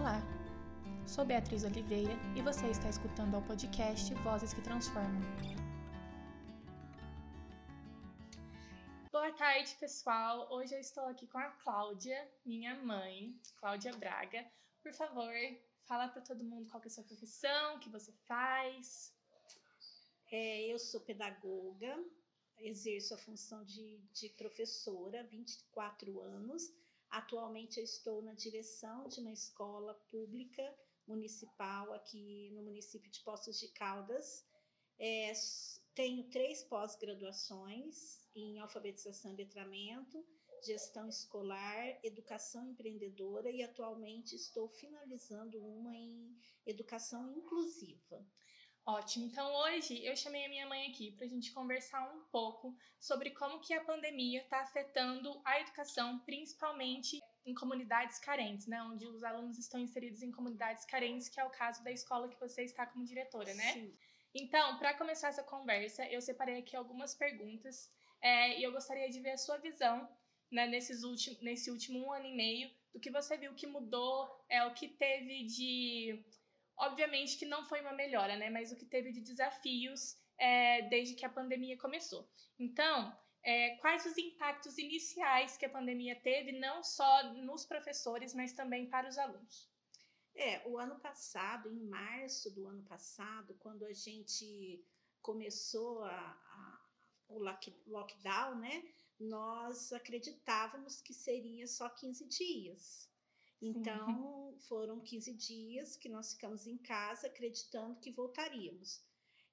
Olá, sou Beatriz Oliveira e você está escutando o podcast Vozes que Transformam. Boa tarde, pessoal. Hoje eu estou aqui com a Cláudia, minha mãe, Cláudia Braga. Por favor, fala para todo mundo qual é a sua profissão, o que você faz. É, eu sou pedagoga, exerço a função de, de professora, 24 anos. Atualmente eu estou na direção de uma escola pública municipal aqui no município de Poços de Caldas. É, tenho três pós-graduações em alfabetização e letramento, gestão escolar, educação empreendedora e atualmente estou finalizando uma em educação inclusiva. Ótimo. Então hoje eu chamei a minha mãe aqui para a gente conversar um pouco sobre como que a pandemia está afetando a educação, principalmente em comunidades carentes, né? Onde os alunos estão inseridos em comunidades carentes, que é o caso da escola que você está como diretora, né? Sim. Então, para começar essa conversa, eu separei aqui algumas perguntas é, e eu gostaria de ver a sua visão né, nesses últimos, nesse último um ano e meio do que você viu que mudou, é o que teve de Obviamente que não foi uma melhora, né? Mas o que teve de desafios é, desde que a pandemia começou. Então, é, quais os impactos iniciais que a pandemia teve, não só nos professores, mas também para os alunos? É, o ano passado, em março do ano passado, quando a gente começou a, a, o lockdown, né, nós acreditávamos que seria só 15 dias. Então, Sim. foram 15 dias que nós ficamos em casa acreditando que voltaríamos.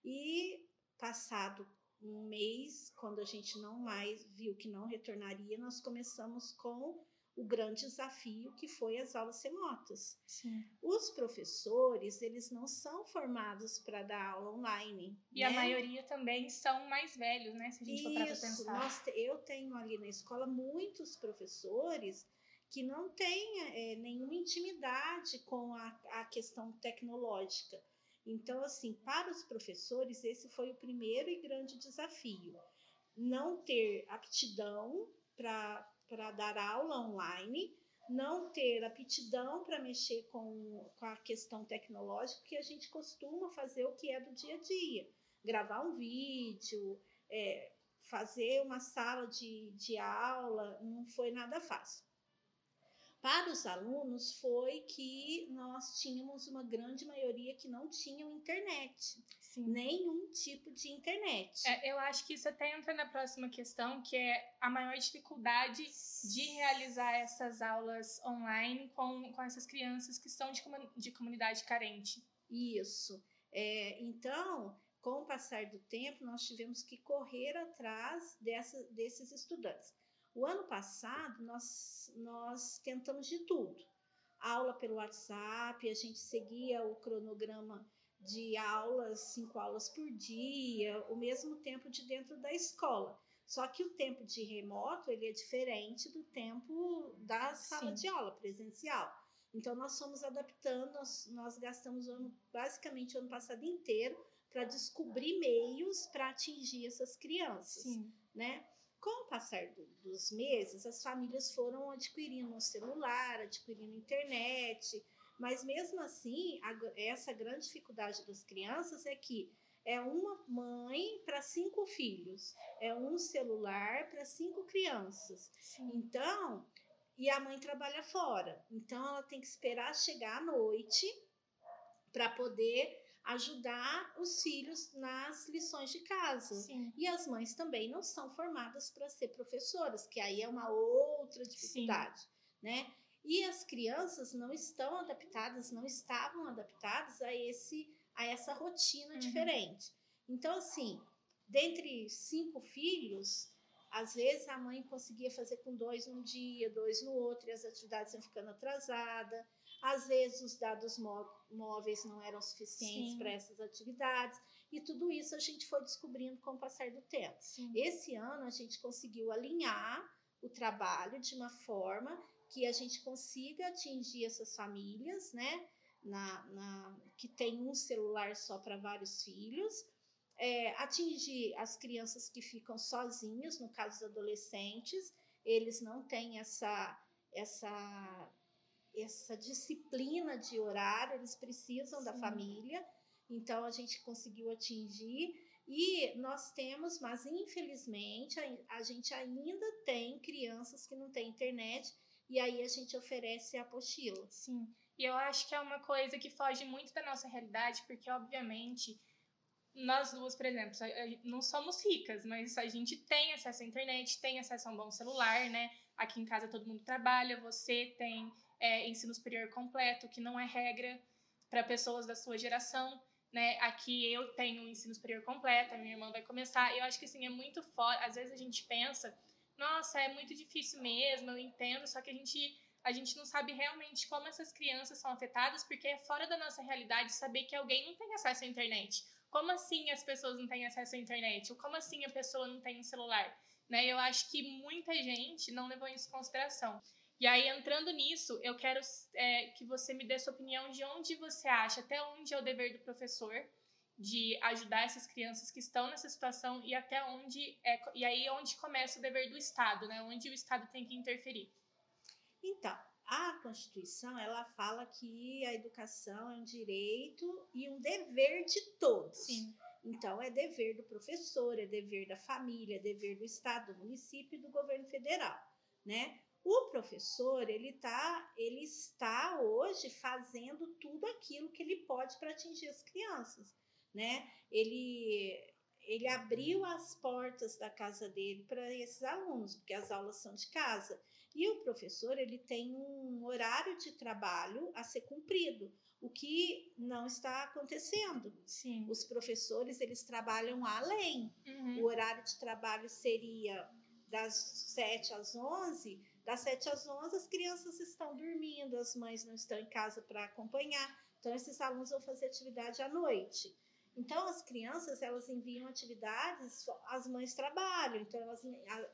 E passado um mês, quando a gente não mais viu que não retornaria, nós começamos com o grande desafio que foi as aulas remotas. Sim. Os professores, eles não são formados para dar aula online. E né? a maioria também são mais velhos, né? Se a gente Isso, for para pensar. Nós, eu tenho ali na escola muitos professores que não tenha é, nenhuma intimidade com a, a questão tecnológica. Então, assim, para os professores, esse foi o primeiro e grande desafio. Não ter aptidão para dar aula online, não ter aptidão para mexer com, com a questão tecnológica, que a gente costuma fazer o que é do dia a dia. Gravar um vídeo, é, fazer uma sala de, de aula, não foi nada fácil. Para os alunos foi que nós tínhamos uma grande maioria que não tinham internet, Sim. nenhum tipo de internet. É, eu acho que isso até entra na próxima questão, que é a maior dificuldade de realizar essas aulas online com, com essas crianças que são de, de comunidade carente. Isso. É, então, com o passar do tempo, nós tivemos que correr atrás dessa, desses estudantes. O ano passado, nós, nós tentamos de tudo. Aula pelo WhatsApp, a gente seguia o cronograma de aulas, cinco aulas por dia, o mesmo tempo de dentro da escola. Só que o tempo de remoto ele é diferente do tempo da sala Sim. de aula presencial. Então nós fomos adaptando, nós, nós gastamos ano, basicamente o ano passado inteiro para descobrir meios para atingir essas crianças, Sim. né? Com o passar do, dos meses, as famílias foram adquirindo um celular, adquirindo internet, mas mesmo assim, a, essa grande dificuldade das crianças é que é uma mãe para cinco filhos, é um celular para cinco crianças. Sim. Então, e a mãe trabalha fora, então ela tem que esperar chegar à noite para poder ajudar os filhos nas lições de casa. Sim. E as mães também não são formadas para ser professoras, que aí é uma outra dificuldade, Sim. né? E as crianças não estão adaptadas, não estavam adaptadas a esse a essa rotina uhum. diferente. Então, assim, dentre cinco filhos, às vezes a mãe conseguia fazer com dois num dia, dois no outro, e as atividades iam ficando atrasadas. Às vezes os dados móveis não eram suficientes para essas atividades, e tudo isso a gente foi descobrindo com o passar do tempo. Sim. Esse ano a gente conseguiu alinhar o trabalho de uma forma que a gente consiga atingir essas famílias, né? Na, na que tem um celular só para vários filhos, é, atingir as crianças que ficam sozinhas, no caso dos adolescentes, eles não têm essa, essa essa disciplina de horário, eles precisam Sim. da família, então a gente conseguiu atingir. E nós temos, mas infelizmente a, a gente ainda tem crianças que não têm internet, e aí a gente oferece a apostila. Sim, e eu acho que é uma coisa que foge muito da nossa realidade, porque obviamente nós duas, por exemplo, não somos ricas, mas a gente tem acesso à internet, tem acesso a um bom celular, né? Aqui em casa todo mundo trabalha, você tem é, ensino superior completo, que não é regra para pessoas da sua geração, né? Aqui eu tenho um ensino superior completo, a minha irmã vai começar. Eu acho que assim é muito fora. Às vezes a gente pensa, nossa, é muito difícil mesmo, eu entendo, só que a gente a gente não sabe realmente como essas crianças são afetadas, porque é fora da nossa realidade saber que alguém não tem acesso à internet. Como assim as pessoas não têm acesso à internet? Ou como assim a pessoa não tem um celular? Né? Eu acho que muita gente não levou isso em consideração. E aí, entrando nisso, eu quero é, que você me dê sua opinião de onde você acha, até onde é o dever do professor de ajudar essas crianças que estão nessa situação e até onde é, e aí onde começa o dever do Estado, né? Onde o Estado tem que interferir. Então, a Constituição ela fala que a educação é um direito e um dever de todos. Sim. Então, é dever do professor, é dever da família, é dever do Estado, do município e do governo federal, né? O professor, ele, tá, ele está hoje fazendo tudo aquilo que ele pode para atingir as crianças, né? Ele, ele abriu as portas da casa dele para esses alunos, porque as aulas são de casa. E o professor, ele tem um horário de trabalho a ser cumprido, o que não está acontecendo. Sim. Os professores, eles trabalham além. Uhum. O horário de trabalho seria das 7 às 11, das 7 às 11 as crianças estão dormindo, as mães não estão em casa para acompanhar. Então esses alunos vão fazer atividade à noite. Então as crianças, elas enviam atividades, as mães trabalham, então elas,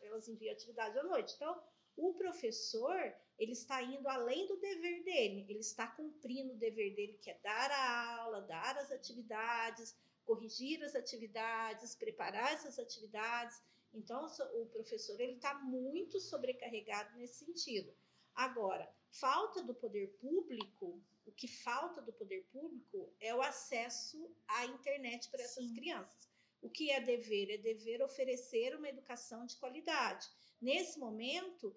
elas enviam atividade à noite. Então o professor, ele está indo além do dever dele, ele está cumprindo o dever dele, que é dar a aula, dar as atividades, corrigir as atividades, preparar essas atividades. Então, o professor ele está muito sobrecarregado nesse sentido. Agora, falta do poder público, o que falta do poder público é o acesso à internet para essas Sim. crianças. O que é dever? É dever oferecer uma educação de qualidade. Nesse momento,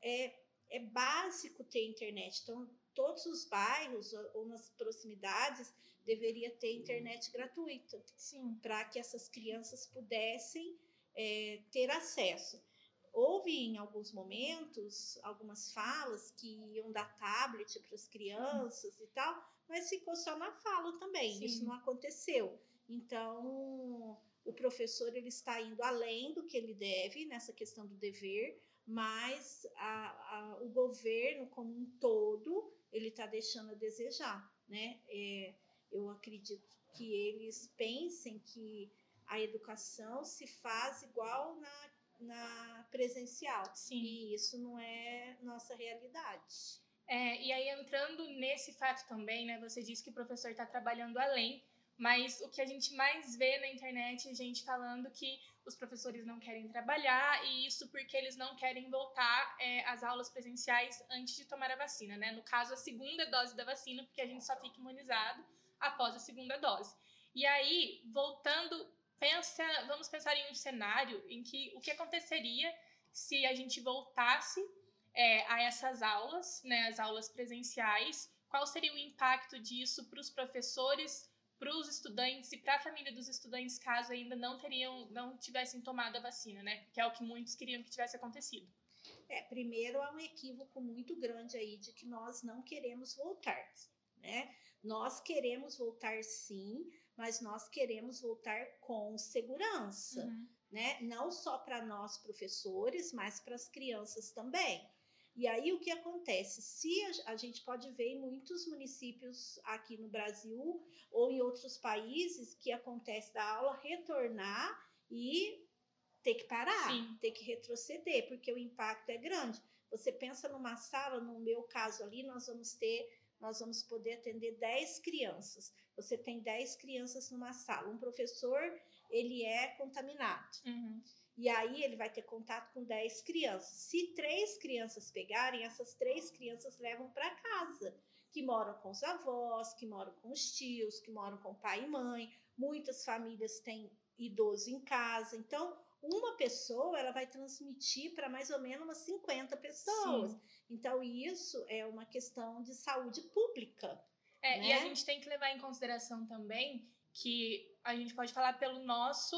é, é básico ter internet. Então, todos os bairros ou nas proximidades deveria ter internet gratuita. Sim. Para que essas crianças pudessem é, ter acesso. Houve em alguns momentos algumas falas que iam dar tablet para as crianças e tal, mas ficou só na fala também. Sim. Isso não aconteceu. Então, o professor ele está indo além do que ele deve nessa questão do dever, mas a, a, o governo como um todo ele está deixando a desejar, né? É, eu acredito que eles pensem que a educação se faz igual na, na presencial. Sim. E isso não é nossa realidade. É, e aí, entrando nesse fato também, né? Você disse que o professor está trabalhando além, mas o que a gente mais vê na internet é gente falando que os professores não querem trabalhar e isso porque eles não querem voltar é, às aulas presenciais antes de tomar a vacina, né? No caso, a segunda dose da vacina, porque a gente só fica imunizado após a segunda dose. E aí, voltando, pensa, vamos pensar em um cenário em que o que aconteceria se a gente voltasse é, a essas aulas, né, as aulas presenciais, qual seria o impacto disso para os professores, para os estudantes e para a família dos estudantes caso ainda não teriam, não tivessem tomado a vacina, né? Que é o que muitos queriam que tivesse acontecido. É, primeiro há um equívoco muito grande aí de que nós não queremos voltar, né? Nós queremos voltar sim, mas nós queremos voltar com segurança, uhum. né? Não só para nós professores, mas para as crianças também. E aí o que acontece? Se a, a, gente pode ver em muitos municípios aqui no Brasil ou em outros países que acontece da aula retornar e ter que parar, Sim. ter que retroceder, porque o impacto é grande. Você pensa numa sala, no meu caso ali, nós vamos ter, nós vamos poder atender 10 crianças. Você tem 10 crianças numa sala. Um professor, ele é contaminado. Uhum. E aí ele vai ter contato com 10 crianças. Se três crianças pegarem, essas três crianças levam para casa, que moram com os avós, que moram com os tios, que moram com pai e mãe. Muitas famílias têm idoso em casa. Então, uma pessoa ela vai transmitir para mais ou menos umas 50 pessoas. Sim. Então, isso é uma questão de saúde pública. É, né? E a gente tem que levar em consideração também que a gente pode falar pelo nosso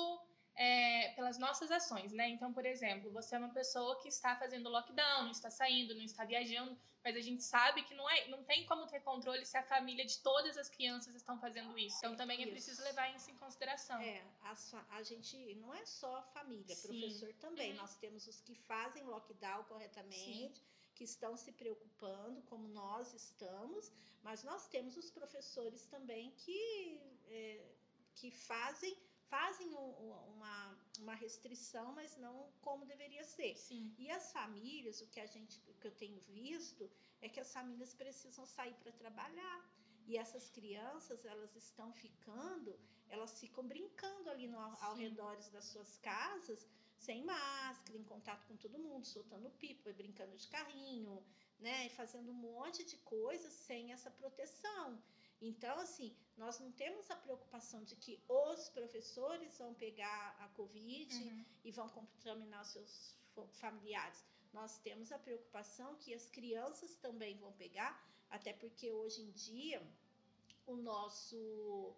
é, pelas nossas ações, né? Então, por exemplo, você é uma pessoa que está fazendo lockdown, não está saindo, não está viajando, mas a gente sabe que não, é, não tem como ter controle se a família de todas as crianças estão fazendo isso. Então, também é Isso. preciso levar isso em consideração. É, fa- a gente não é só família, Sim. professor também. Uhum. Nós temos os que fazem lockdown corretamente, que estão se preocupando, como nós estamos, mas nós temos os professores também que, é, que fazem fazem um- um- uma, uma restrição, mas não como deveria ser. Sim. E as famílias, o que a gente, o que eu tenho visto é que as famílias precisam sair para trabalhar. E essas crianças, elas estão ficando, elas ficam brincando ali no, ao redor das suas casas, sem máscara, em contato com todo mundo, soltando pipa, brincando de carrinho, né, e fazendo um monte de coisas sem essa proteção. Então, assim, nós não temos a preocupação de que os professores vão pegar a Covid Uhum. e vão contaminar seus familiares. Nós temos a preocupação que as crianças também vão pegar, até porque hoje em dia o nosso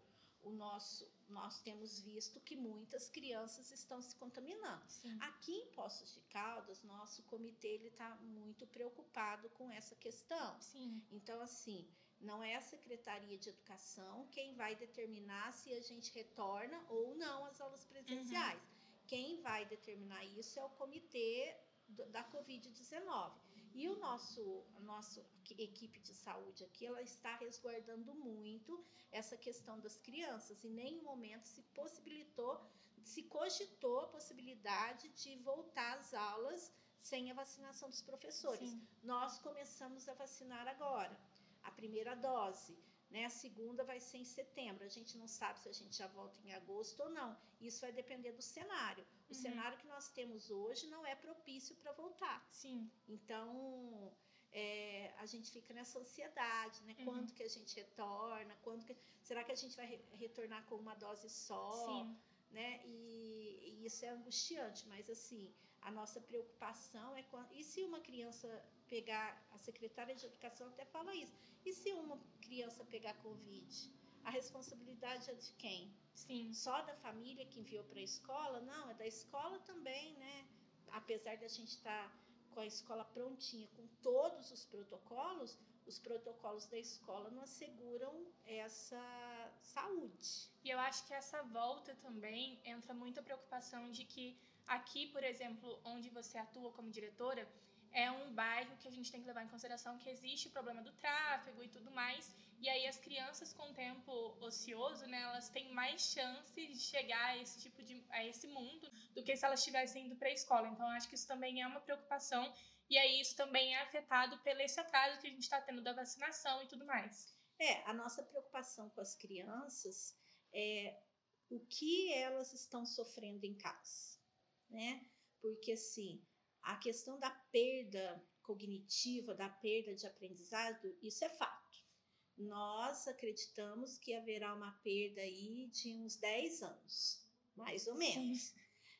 o nosso nós temos visto que muitas crianças estão se contaminando. Sim. Aqui em Poços de Caldas, nosso comitê ele está muito preocupado com essa questão. Sim. Então, assim, não é a Secretaria de Educação quem vai determinar se a gente retorna ou não às aulas presenciais. Quem vai determinar isso é o comitê da Covid-19. E o nosso, a nossa equipe de saúde aqui, ela está resguardando muito essa questão das crianças. Em nenhum momento se possibilitou, se cogitou a possibilidade de voltar às aulas sem a vacinação dos professores. Sim. Nós começamos a vacinar agora, a primeira dose. Né? A segunda vai ser em setembro. A gente não sabe se a gente já volta em agosto ou não. Isso vai depender do cenário. O Uhum. cenário que nós temos hoje não é propício para voltar. Sim. Então, é, a gente fica nessa ansiedade, né? Uhum. Quando que a gente retorna? Quando que- será que a gente vai re- retornar com uma dose só? Sim. né? E, e isso é angustiante, mas assim, a nossa preocupação é quando. E se uma criança pegar, a secretária de educação até fala isso, e se uma criança pegar Covid? A responsabilidade é de quem? Sim. Só da família que enviou para a escola? Não, é da escola também, né? Apesar da gente estar com a escola prontinha, com todos os protocolos, os protocolos da escola não asseguram essa saúde. E eu acho que essa volta também entra muita preocupação de que aqui, por exemplo, onde você atua como diretora, é um bairro que a gente tem que levar em consideração que existe o problema do tráfego e tudo mais. E aí as crianças com tempo ocioso, né, elas têm mais chance de chegar a esse tipo de a esse mundo do que se elas estivessem indo para a escola. Então acho que isso também é uma preocupação e aí isso também é afetado pelo esse atraso que a gente está tendo da vacinação e tudo mais. É, a nossa preocupação com as crianças é o que elas estão sofrendo em casa, né? Porque assim, a questão da perda cognitiva, da perda de aprendizado, isso é fato. Nós acreditamos que haverá uma perda aí de uns 10 anos, mais ou menos.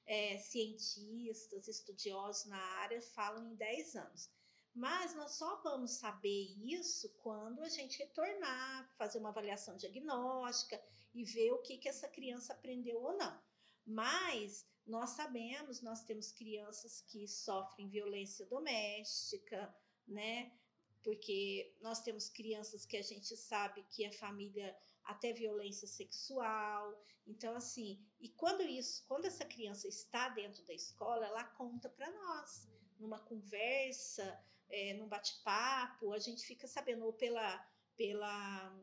É, cientistas, estudiosos na área falam em 10 anos. Mas nós só vamos saber isso quando a gente retornar, fazer uma avaliação diagnóstica e ver o que, que essa criança aprendeu ou não. Mas nós sabemos, nós temos crianças que sofrem violência doméstica, né? Porque nós temos crianças que a gente sabe que a família até violência sexual. Então, assim, e quando isso, quando essa criança está dentro da escola, ela conta para nós, numa conversa, é, num bate-papo, a gente fica sabendo, ou pela, pela,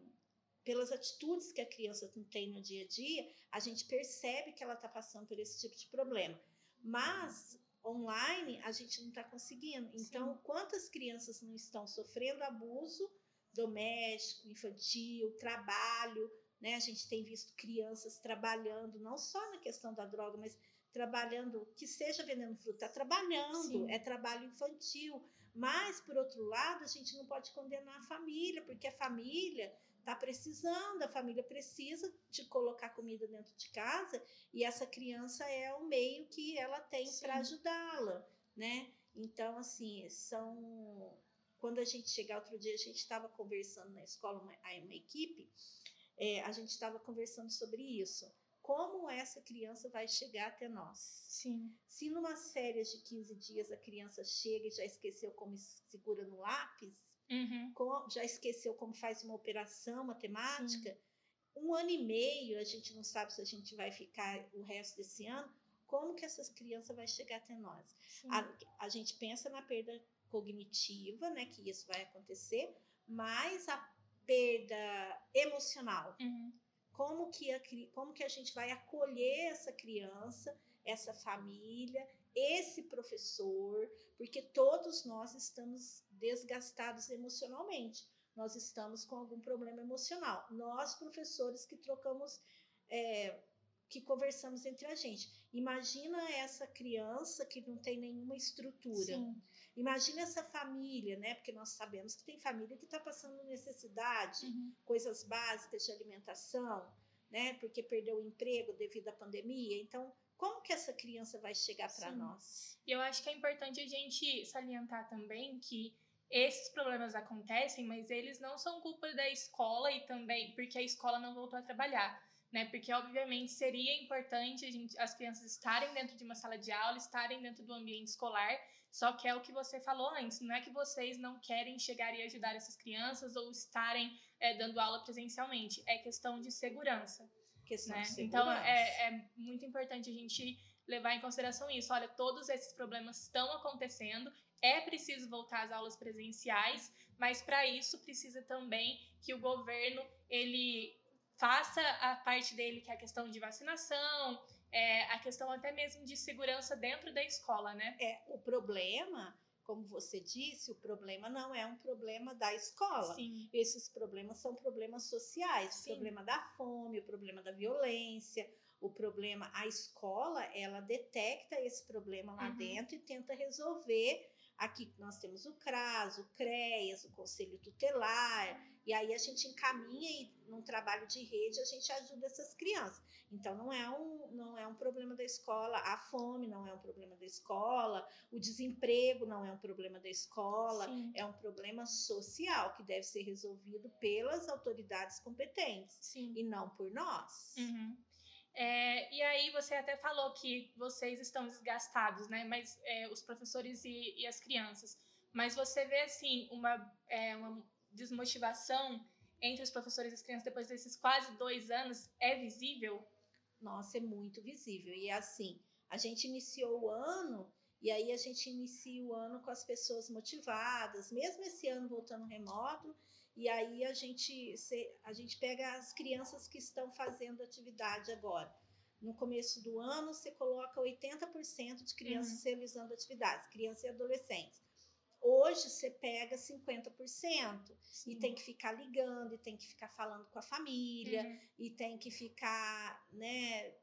pelas atitudes que a criança tem no dia a dia, a gente percebe que ela está passando por esse tipo de problema. Mas online a gente não está conseguindo. Então, quantas crianças não estão sofrendo abuso doméstico, infantil, trabalho, né? A gente tem visto crianças trabalhando, não só na questão da droga, mas trabalhando, que seja vendendo fruta, tá trabalhando, Sim. é trabalho infantil. Mas, por outro lado, a gente não pode condenar a família, porque a família está precisando, a família precisa de colocar comida dentro de casa e essa criança é o meio que ela tem para ajudá-la, né? Então, assim, são. Quando a gente chegar outro dia, a gente estava conversando na escola, uma, uma equipe, é, a gente estava conversando sobre isso. Como essa criança vai chegar até nós? Sim. Se numa férias de 15 dias a criança chega e já esqueceu como segura no lápis, uhum. com, já esqueceu como faz uma operação matemática, Sim. um ano e meio a gente não sabe se a gente vai ficar o resto desse ano. Como que essa criança vai chegar até nós? A, a gente pensa na perda cognitiva, né, que isso vai acontecer, mas a perda emocional. Uhum. Como que, a, como que a gente vai acolher essa criança, essa família, esse professor, porque todos nós estamos desgastados emocionalmente. Nós estamos com algum problema emocional. Nós, professores que trocamos, é, que conversamos entre a gente. Imagina essa criança que não tem nenhuma estrutura. Sim. Imagina essa família, né? Porque nós sabemos que tem família que está passando necessidade, uhum. coisas básicas de alimentação, né? Porque perdeu o emprego devido à pandemia. Então, como que essa criança vai chegar para nós? E eu acho que é importante a gente salientar também que esses problemas acontecem, mas eles não são culpa da escola e também porque a escola não voltou a trabalhar. Né? Porque, obviamente, seria importante gente, as crianças estarem dentro de uma sala de aula, estarem dentro do ambiente escolar, só que é o que você falou antes, não é que vocês não querem chegar e ajudar essas crianças ou estarem é, dando aula presencialmente, é questão de segurança. Questão né? de então, segurança. Então é, é muito importante a gente levar em consideração isso. Olha, todos esses problemas estão acontecendo, é preciso voltar às aulas presenciais, mas para isso precisa também que o governo ele faça a parte dele, que é a questão de vacinação, é, a questão até mesmo de segurança dentro da escola, né? É, o problema, como você disse, o problema não é um problema da escola. Sim. Esses problemas são problemas sociais, Sim. o problema da fome, o problema da violência, o problema, a escola, ela detecta esse problema lá uhum. dentro e tenta resolver. Aqui nós temos o CRAS, o CREAS, o Conselho Tutelar, e aí a gente encaminha e num trabalho de rede a gente ajuda essas crianças. Então não é um não é um problema da escola, a fome não é um problema da escola, o desemprego não é um problema da escola, Sim. é um problema social que deve ser resolvido pelas autoridades competentes Sim. e não por nós. Uhum. É, e aí você até falou que vocês estão desgastados, né? Mas é, os professores e, e, as crianças. Mas você vê assim uma, é, uma desmotivação entre os professores e as crianças depois desses quase dois anos é visível? Nossa, é muito visível. E assim, a gente iniciou o ano e aí a gente inicia o ano com as pessoas motivadas, mesmo esse ano voltando remoto, e aí a gente, a gente pega as crianças que estão fazendo atividade agora. No começo do ano, você coloca 80% de crianças uhum. realizando atividades, crianças e adolescentes. Hoje você pega 50% Sim. e tem que ficar ligando, e tem que ficar falando com a família, uhum. e tem que ficar, né,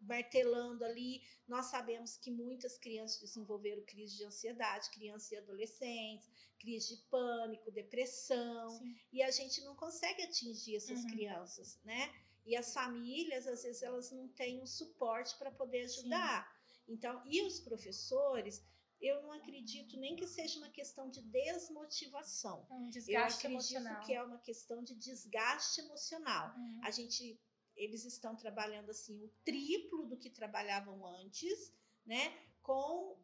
martelando ali. Nós sabemos que muitas crianças desenvolveram crise de ansiedade, crianças e adolescentes, crise de pânico, depressão, Sim. e a gente não consegue atingir essas uhum. crianças, né? E as famílias, às vezes, elas não têm um suporte para poder ajudar. Sim. Então, e os professores, eu não acredito nem que seja uma questão de desmotivação. É um desgaste eu acredito emocional. que é uma questão de desgaste emocional. Uhum. A gente, eles estão trabalhando assim o triplo do que trabalhavam antes, né? Com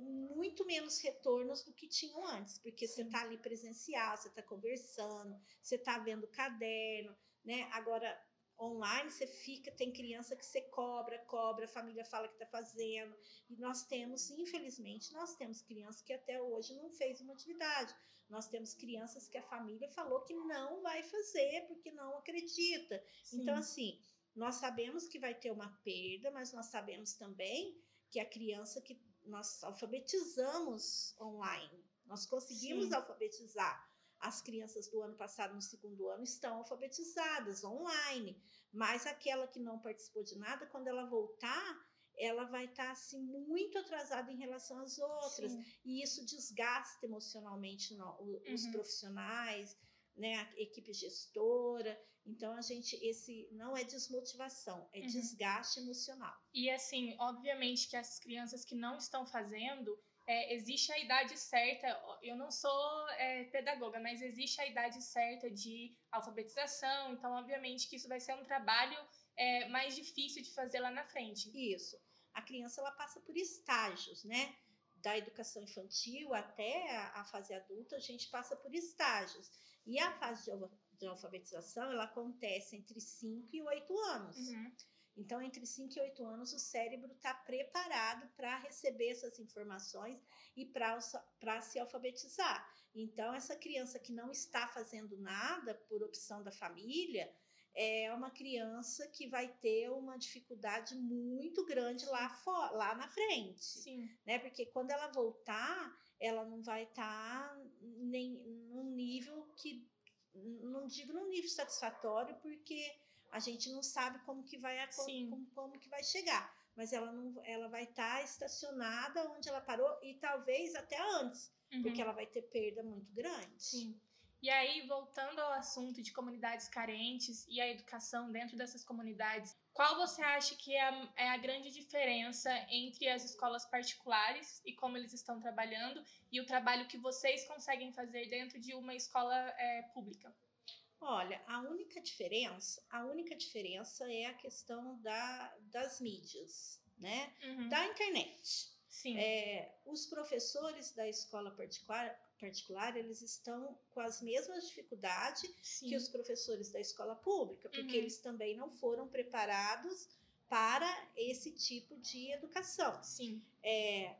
muito menos retornos do que tinham antes, porque Sim. você está ali presencial, você está conversando, você está vendo caderno, né? Agora online você fica, tem criança que você cobra, cobra, a família fala que está fazendo. E nós temos, infelizmente, nós temos crianças que até hoje não fez uma atividade. Nós temos crianças que a família falou que não vai fazer porque não acredita. Sim. Então, assim, nós sabemos que vai ter uma perda, mas nós sabemos também que a criança que nós alfabetizamos online, nós conseguimos Sim. alfabetizar as crianças do ano passado, no segundo ano, estão alfabetizadas online, mas aquela que não participou de nada, quando ela voltar, ela vai estar tá, assim muito atrasada em relação às outras Sim. e isso desgasta emocionalmente no, os uhum. profissionais né a equipe gestora então a gente esse não é desmotivação é uhum. desgaste emocional e assim obviamente que essas crianças que não estão fazendo é, existe a idade certa, eu não sou é, pedagoga, mas existe a idade certa de alfabetização, então, obviamente, que isso vai ser um trabalho é, mais difícil de fazer lá na frente. Isso. A criança ela passa por estágios, né? Da educação infantil até a, a fase adulta, a gente passa por estágios. E a fase de, de alfabetização, ela acontece entre 5 e 8 anos. Uhum. Então, entre 5 e 8 anos, o cérebro está preparado para receber essas informações e para se alfabetizar. Então, essa criança que não está fazendo nada por opção da família, é uma criança que vai ter uma dificuldade muito grande lá, for, lá na frente. Sim. Né? Porque quando ela voltar, ela não vai estar tá nem num nível que. Não digo num nível satisfatório, porque a gente não sabe como que vai como, como que vai chegar, mas ela não ela vai estar tá estacionada onde ela parou e talvez até antes, uhum. porque ela vai ter perda muito grande. Sim. E aí, voltando ao assunto de comunidades carentes e a educação dentro dessas comunidades, qual você acha que é a, é a, grande diferença entre as escolas particulares e como eles estão trabalhando e o trabalho que vocês conseguem fazer dentro de uma escola é, pública? Olha, a única diferença, a única diferença é a questão da, das mídias, né? Uhum. Da internet. Sim. É, os professores da escola particular, particular, eles estão com as mesmas dificuldades Sim. que os professores da escola pública, porque uhum. eles também não foram preparados para esse tipo de educação. Sim. É,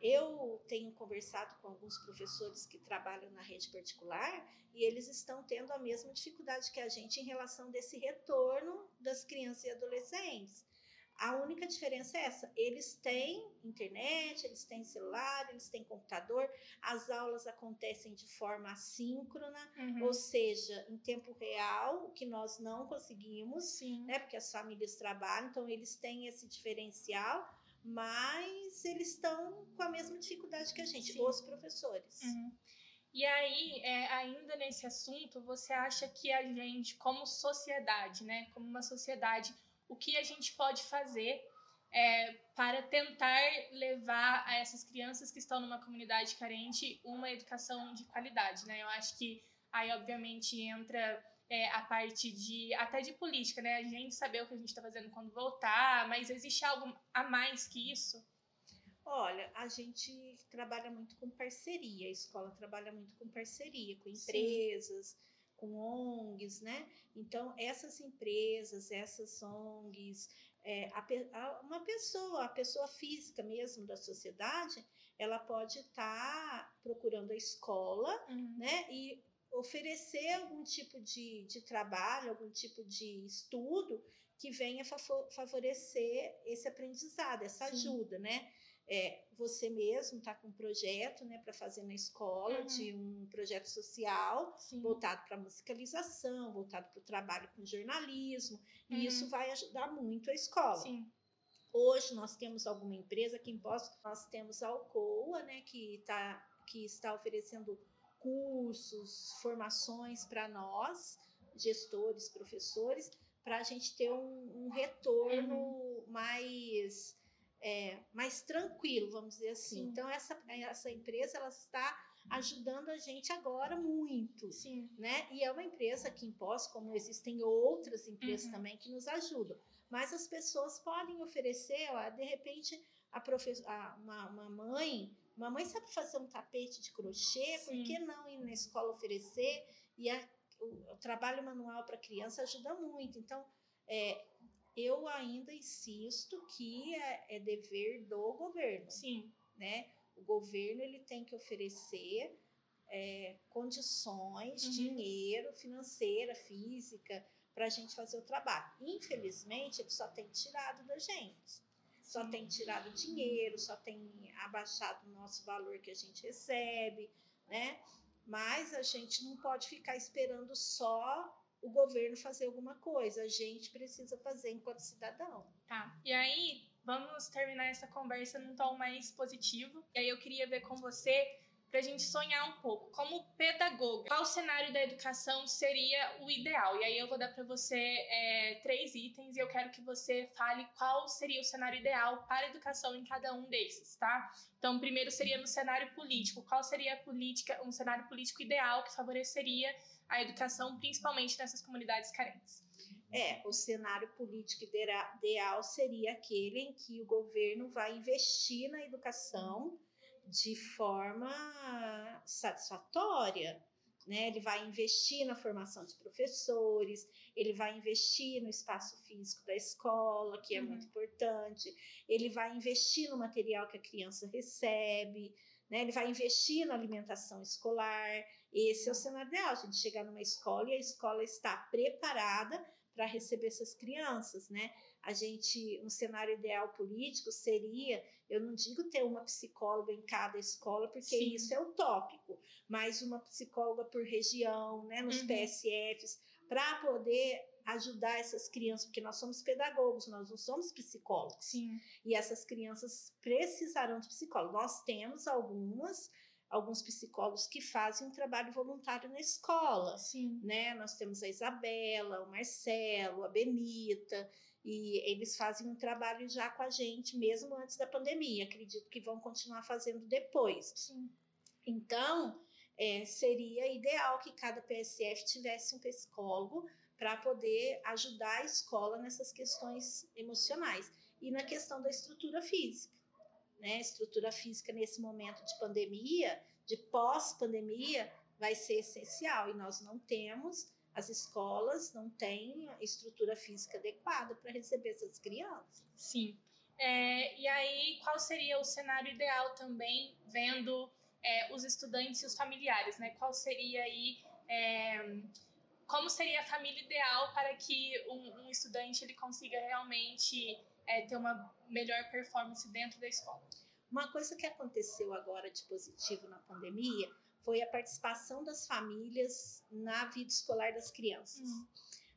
eu tenho conversado com alguns professores que trabalham na rede particular e eles estão tendo a mesma dificuldade que a gente em relação desse retorno das crianças e adolescentes. A única diferença é essa: eles têm internet, eles têm celular, eles têm computador, as aulas acontecem de forma assíncrona, uhum. ou seja, em tempo real, o que nós não conseguimos, Sim. né? Porque as famílias trabalham, então eles têm esse diferencial mas eles estão com a mesma dificuldade que a gente, Sim. os professores. Uhum. E aí, é, ainda nesse assunto, você acha que a gente, como sociedade, né, como uma sociedade, o que a gente pode fazer é, para tentar levar a essas crianças que estão numa comunidade carente uma educação de qualidade, né? Eu acho que aí, obviamente, entra é, a parte de até de política, né? A gente saber o que a gente está fazendo quando voltar, mas existe algo a mais que isso? Olha, a gente trabalha muito com parceria, a escola trabalha muito com parceria, com empresas, Sim. Com ONGs, né? Então, essas empresas, essas ONGs, é, a, a, uma pessoa, a pessoa física mesmo da sociedade, ela pode estar tá procurando a escola, uhum. né? E oferecer algum tipo de, de trabalho, algum tipo de estudo que venha favorecer esse aprendizado, essa Sim. ajuda, né? É, você mesmo está com um projeto né, para fazer na escola, uhum. de um projeto social Sim. voltado para musicalização, voltado para o trabalho com jornalismo, uhum. e isso vai ajudar muito a escola. Sim. Hoje nós temos alguma empresa aqui em Poço, nós temos a Alcoa, né, que, tá, que está oferecendo cursos, formações para nós, gestores, professores, para a gente ter um, um retorno uhum. mais, é, mais tranquilo, vamos dizer assim. Sim. Então, essa, essa empresa ela está ajudando a gente agora muito. Sim. Né? E é uma empresa que imposta, como existem outras empresas uhum. também que nos ajudam. Mas as pessoas podem oferecer, ó, de repente, a a, uma, uma mãe Mamãe sabe fazer um tapete de crochê, Sim. por que não ir na escola oferecer? E a, o, o, trabalho manual para criança ajuda muito. Então, é, eu ainda insisto que é, é, dever do governo. Sim. Né? O governo ele tem que oferecer é, condições, uhum. dinheiro, financeira, física, para a gente fazer o trabalho. Infelizmente, ele só tem tirado da gente só tem tirado dinheiro, só tem abaixado o nosso valor que a gente recebe, né? mas a gente não pode ficar esperando só o governo fazer alguma coisa. A gente precisa fazer enquanto cidadão. Tá. E aí, vamos terminar essa conversa num tom mais positivo. E aí eu queria ver com você para a gente sonhar um pouco. Como pedagoga, qual cenário da educação seria o ideal? E aí eu vou dar para você é, três itens e eu quero que você fale qual seria o cenário ideal para a educação em cada um desses, tá? Então, primeiro seria no cenário político. Qual seria a política, um cenário político ideal que favoreceria a educação, principalmente nessas comunidades carentes? É, o cenário político ideal seria aquele em que o governo vai investir na educação de forma satisfatória. Né? Ele vai investir na formação de professores, ele vai investir no espaço físico da escola, que é uhum. muito importante, ele vai investir no material que a criança recebe, né? ele vai investir na alimentação escolar. Esse é o cenário ideal, a gente chegar numa escola e a escola está preparada para receber essas crianças, né? A gente, um cenário ideal político seria, eu não digo ter uma psicóloga em cada escola, porque Sim. isso é utópico, mas uma psicóloga por região, né, nos uhum. PSFs, para poder ajudar essas crianças, porque nós somos pedagogos, nós não somos psicólogos. Sim. E essas crianças precisarão de psicólogo. Nós temos algumas alguns psicólogos que fazem um trabalho voluntário na escola. Sim. Né? Nós temos a Isabela, o Marcelo, a Benita, e eles fazem um trabalho já com a gente, mesmo antes da pandemia. Acredito que vão continuar fazendo depois. Sim. Então, é, seria ideal que cada PSF tivesse um psicólogo para poder ajudar a escola nessas questões emocionais e na questão da estrutura física né, estrutura física nesse momento de pandemia, de pós-pandemia, vai ser essencial. E nós não temos, as escolas não têm estrutura física adequada para receber essas crianças. Sim. É, e aí, qual seria o cenário ideal também, vendo é, os estudantes e os familiares, né? Qual seria aí. É, como seria a família ideal para que um, um estudante ele consiga realmente é, ter uma melhor performance dentro da escola. Uma coisa que aconteceu agora de positivo na pandemia foi a participação das famílias na vida escolar das crianças. Uhum.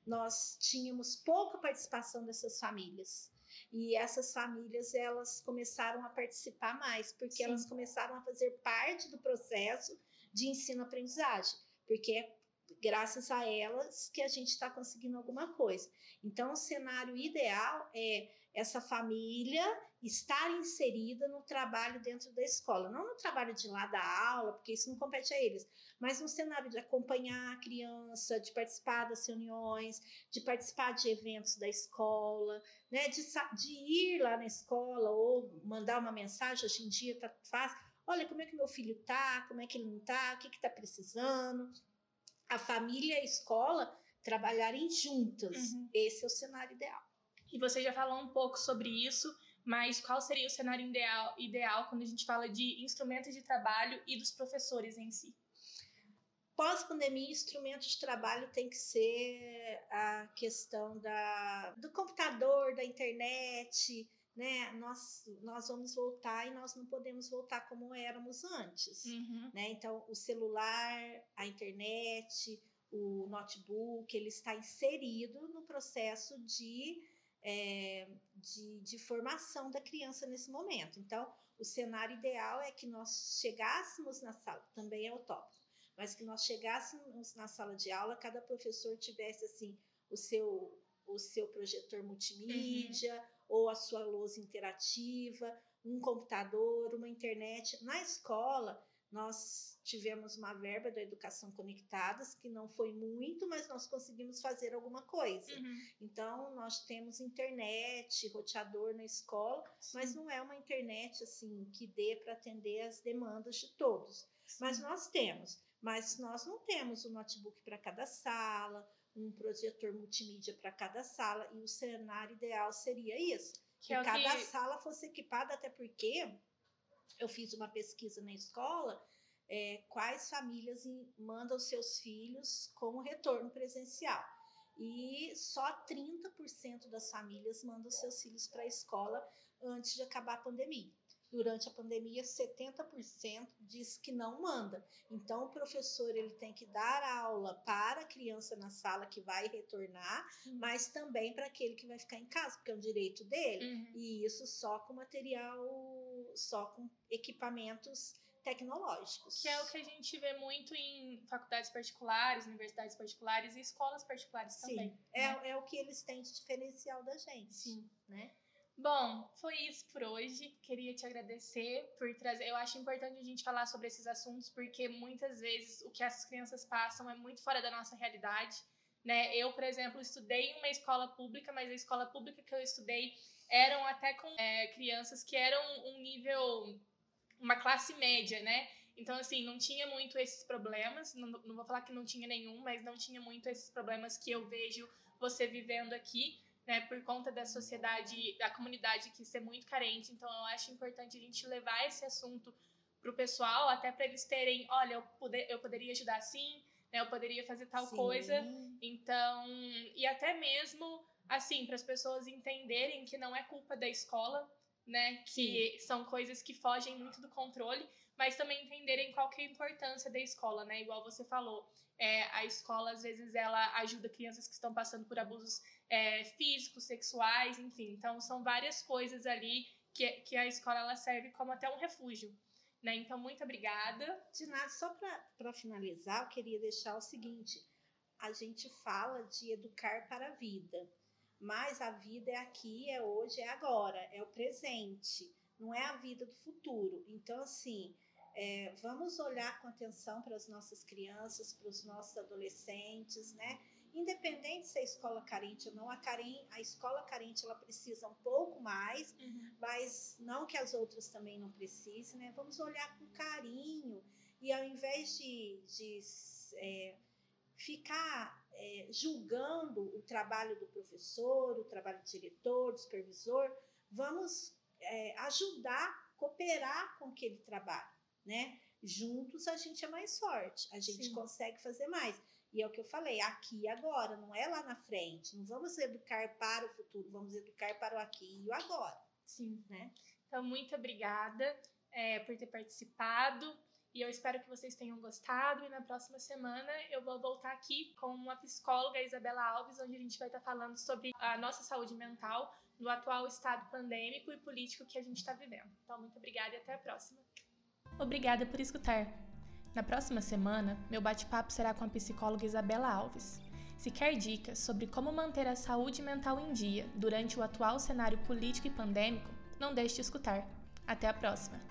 Nós tínhamos pouca participação dessas famílias. E essas famílias, elas começaram a participar mais, porque Sim. elas começaram a fazer parte do processo de ensino-aprendizagem. Porque é graças a elas que a gente está conseguindo alguma coisa. Então, o cenário ideal é essa família estar inserida no trabalho dentro da escola, não no trabalho de lá da aula, porque isso não compete a eles, mas no cenário de acompanhar a criança, de participar das reuniões, de participar de eventos da escola, né, de, de ir lá na escola ou mandar uma mensagem, hoje em dia tá fácil, olha como é que meu filho tá, como é que ele não tá, o que que tá precisando. A família e a escola trabalharem juntas. Uhum. Esse é o cenário ideal. E você já falou um pouco sobre isso, mas qual seria o cenário ideal, ideal quando a gente fala de instrumentos de trabalho e dos professores em si? Pós-pandemia, instrumento de trabalho tem que ser a questão da, do computador, da internet, né? Nós, nós vamos voltar e nós não podemos voltar como éramos antes, uhum. né? Então, o celular, a internet, o notebook, ele está inserido no processo de é, de, de formação da criança nesse momento. Então, o cenário ideal é que nós chegássemos na sala, também é utópico, mas que nós chegássemos na sala de aula, cada professor tivesse assim o seu o seu projetor multimídia uhum. Ou a sua lousa interativa, um computador, uma internet na escola nós tivemos uma verba da Educação Conectadas, que não foi muito, mas nós conseguimos fazer alguma coisa. Uhum. Então, nós temos internet, roteador na escola, Sim. mas não é uma internet assim que dê para atender as demandas de todos. Sim. Mas nós temos. Mas nós não temos um notebook para cada sala, um projetor multimídia para cada sala, e o cenário ideal seria isso. Que, que é cada que... sala fosse equipada, até porque eu fiz uma pesquisa na escola, é, quais famílias mandam seus filhos como retorno presencial. E só 30% das famílias mandam seus filhos para a escola antes de acabar a pandemia. Durante a pandemia, 70% diz que não manda. Então, o professor ele tem que dar aula para a criança na sala que vai retornar, Sim. mas também para aquele que vai ficar em casa, porque é um direito dele. Uhum. E isso só com material, só com equipamentos tecnológicos. Que é o que a gente vê muito em faculdades particulares, universidades particulares e escolas particulares Sim, também. É, né? é o que eles têm de diferencial da gente. Sim. Né? Bom, foi isso por hoje. Queria te agradecer por trazer. Eu acho importante a gente falar sobre esses assuntos porque muitas vezes o que essas crianças passam é muito fora da nossa realidade. Né? Eu, por exemplo, estudei em uma escola pública, mas a escola pública que eu estudei eram até com é, crianças que eram um nível, uma classe média, né? Então, assim, não tinha muito esses problemas. Não, não vou falar que não tinha nenhum, mas não tinha muito esses problemas que eu vejo você vivendo aqui né, por conta da sociedade, da comunidade que ser muito carente. Então, eu acho importante a gente levar esse assunto para o pessoal, até para eles terem, olha, eu, poder, eu poderia ajudar assim, né, eu poderia fazer tal Sim. coisa. Então, e até mesmo, assim, para as pessoas entenderem que não é culpa da escola, né, que Sim. são coisas que fogem muito do controle, mas também entenderem qual que é a importância da escola, né, igual você falou. É, a escola, às vezes, ela ajuda crianças que estão passando por abusos é, físicos, sexuais, enfim. Então, são várias coisas ali que, que a escola ela serve como até um refúgio. Né? Então, muito obrigada. De nada, só para finalizar, eu queria deixar o seguinte: a gente fala de educar para a vida, mas a vida é aqui, é hoje, é agora, é o presente, não é a vida do futuro. Então, assim, é, vamos olhar com atenção para as nossas crianças, para os nossos adolescentes, né? Independente se é escola carente ou não, a, carente, a escola carente ela precisa um pouco mais, uhum. mas não que as outras também não precisem, né? Vamos olhar com carinho e ao invés de, de é, ficar é, julgando o trabalho do professor, o trabalho do diretor, do supervisor, vamos é, ajudar, cooperar com aquele trabalho né? Juntos a gente é mais forte, a gente Sim. consegue fazer mais. E é o que eu falei, aqui e agora, não é lá na frente. Não vamos educar para o futuro, vamos educar para o aqui e o agora. Sim. Né? Então, muito obrigada é, por ter participado. E eu espero que vocês tenham gostado. E na próxima semana eu vou voltar aqui com uma psicóloga, Isabela Alves, onde a gente vai estar falando sobre a nossa saúde mental no atual estado pandêmico e político que a gente está vivendo. Então, muito obrigada e até a próxima. Obrigada por escutar. Na próxima semana, meu bate-papo será com a psicóloga Isabela Alves. Se quer dicas sobre como manter a saúde mental em dia durante o atual cenário político e pandêmico, não deixe de escutar. Até a próxima!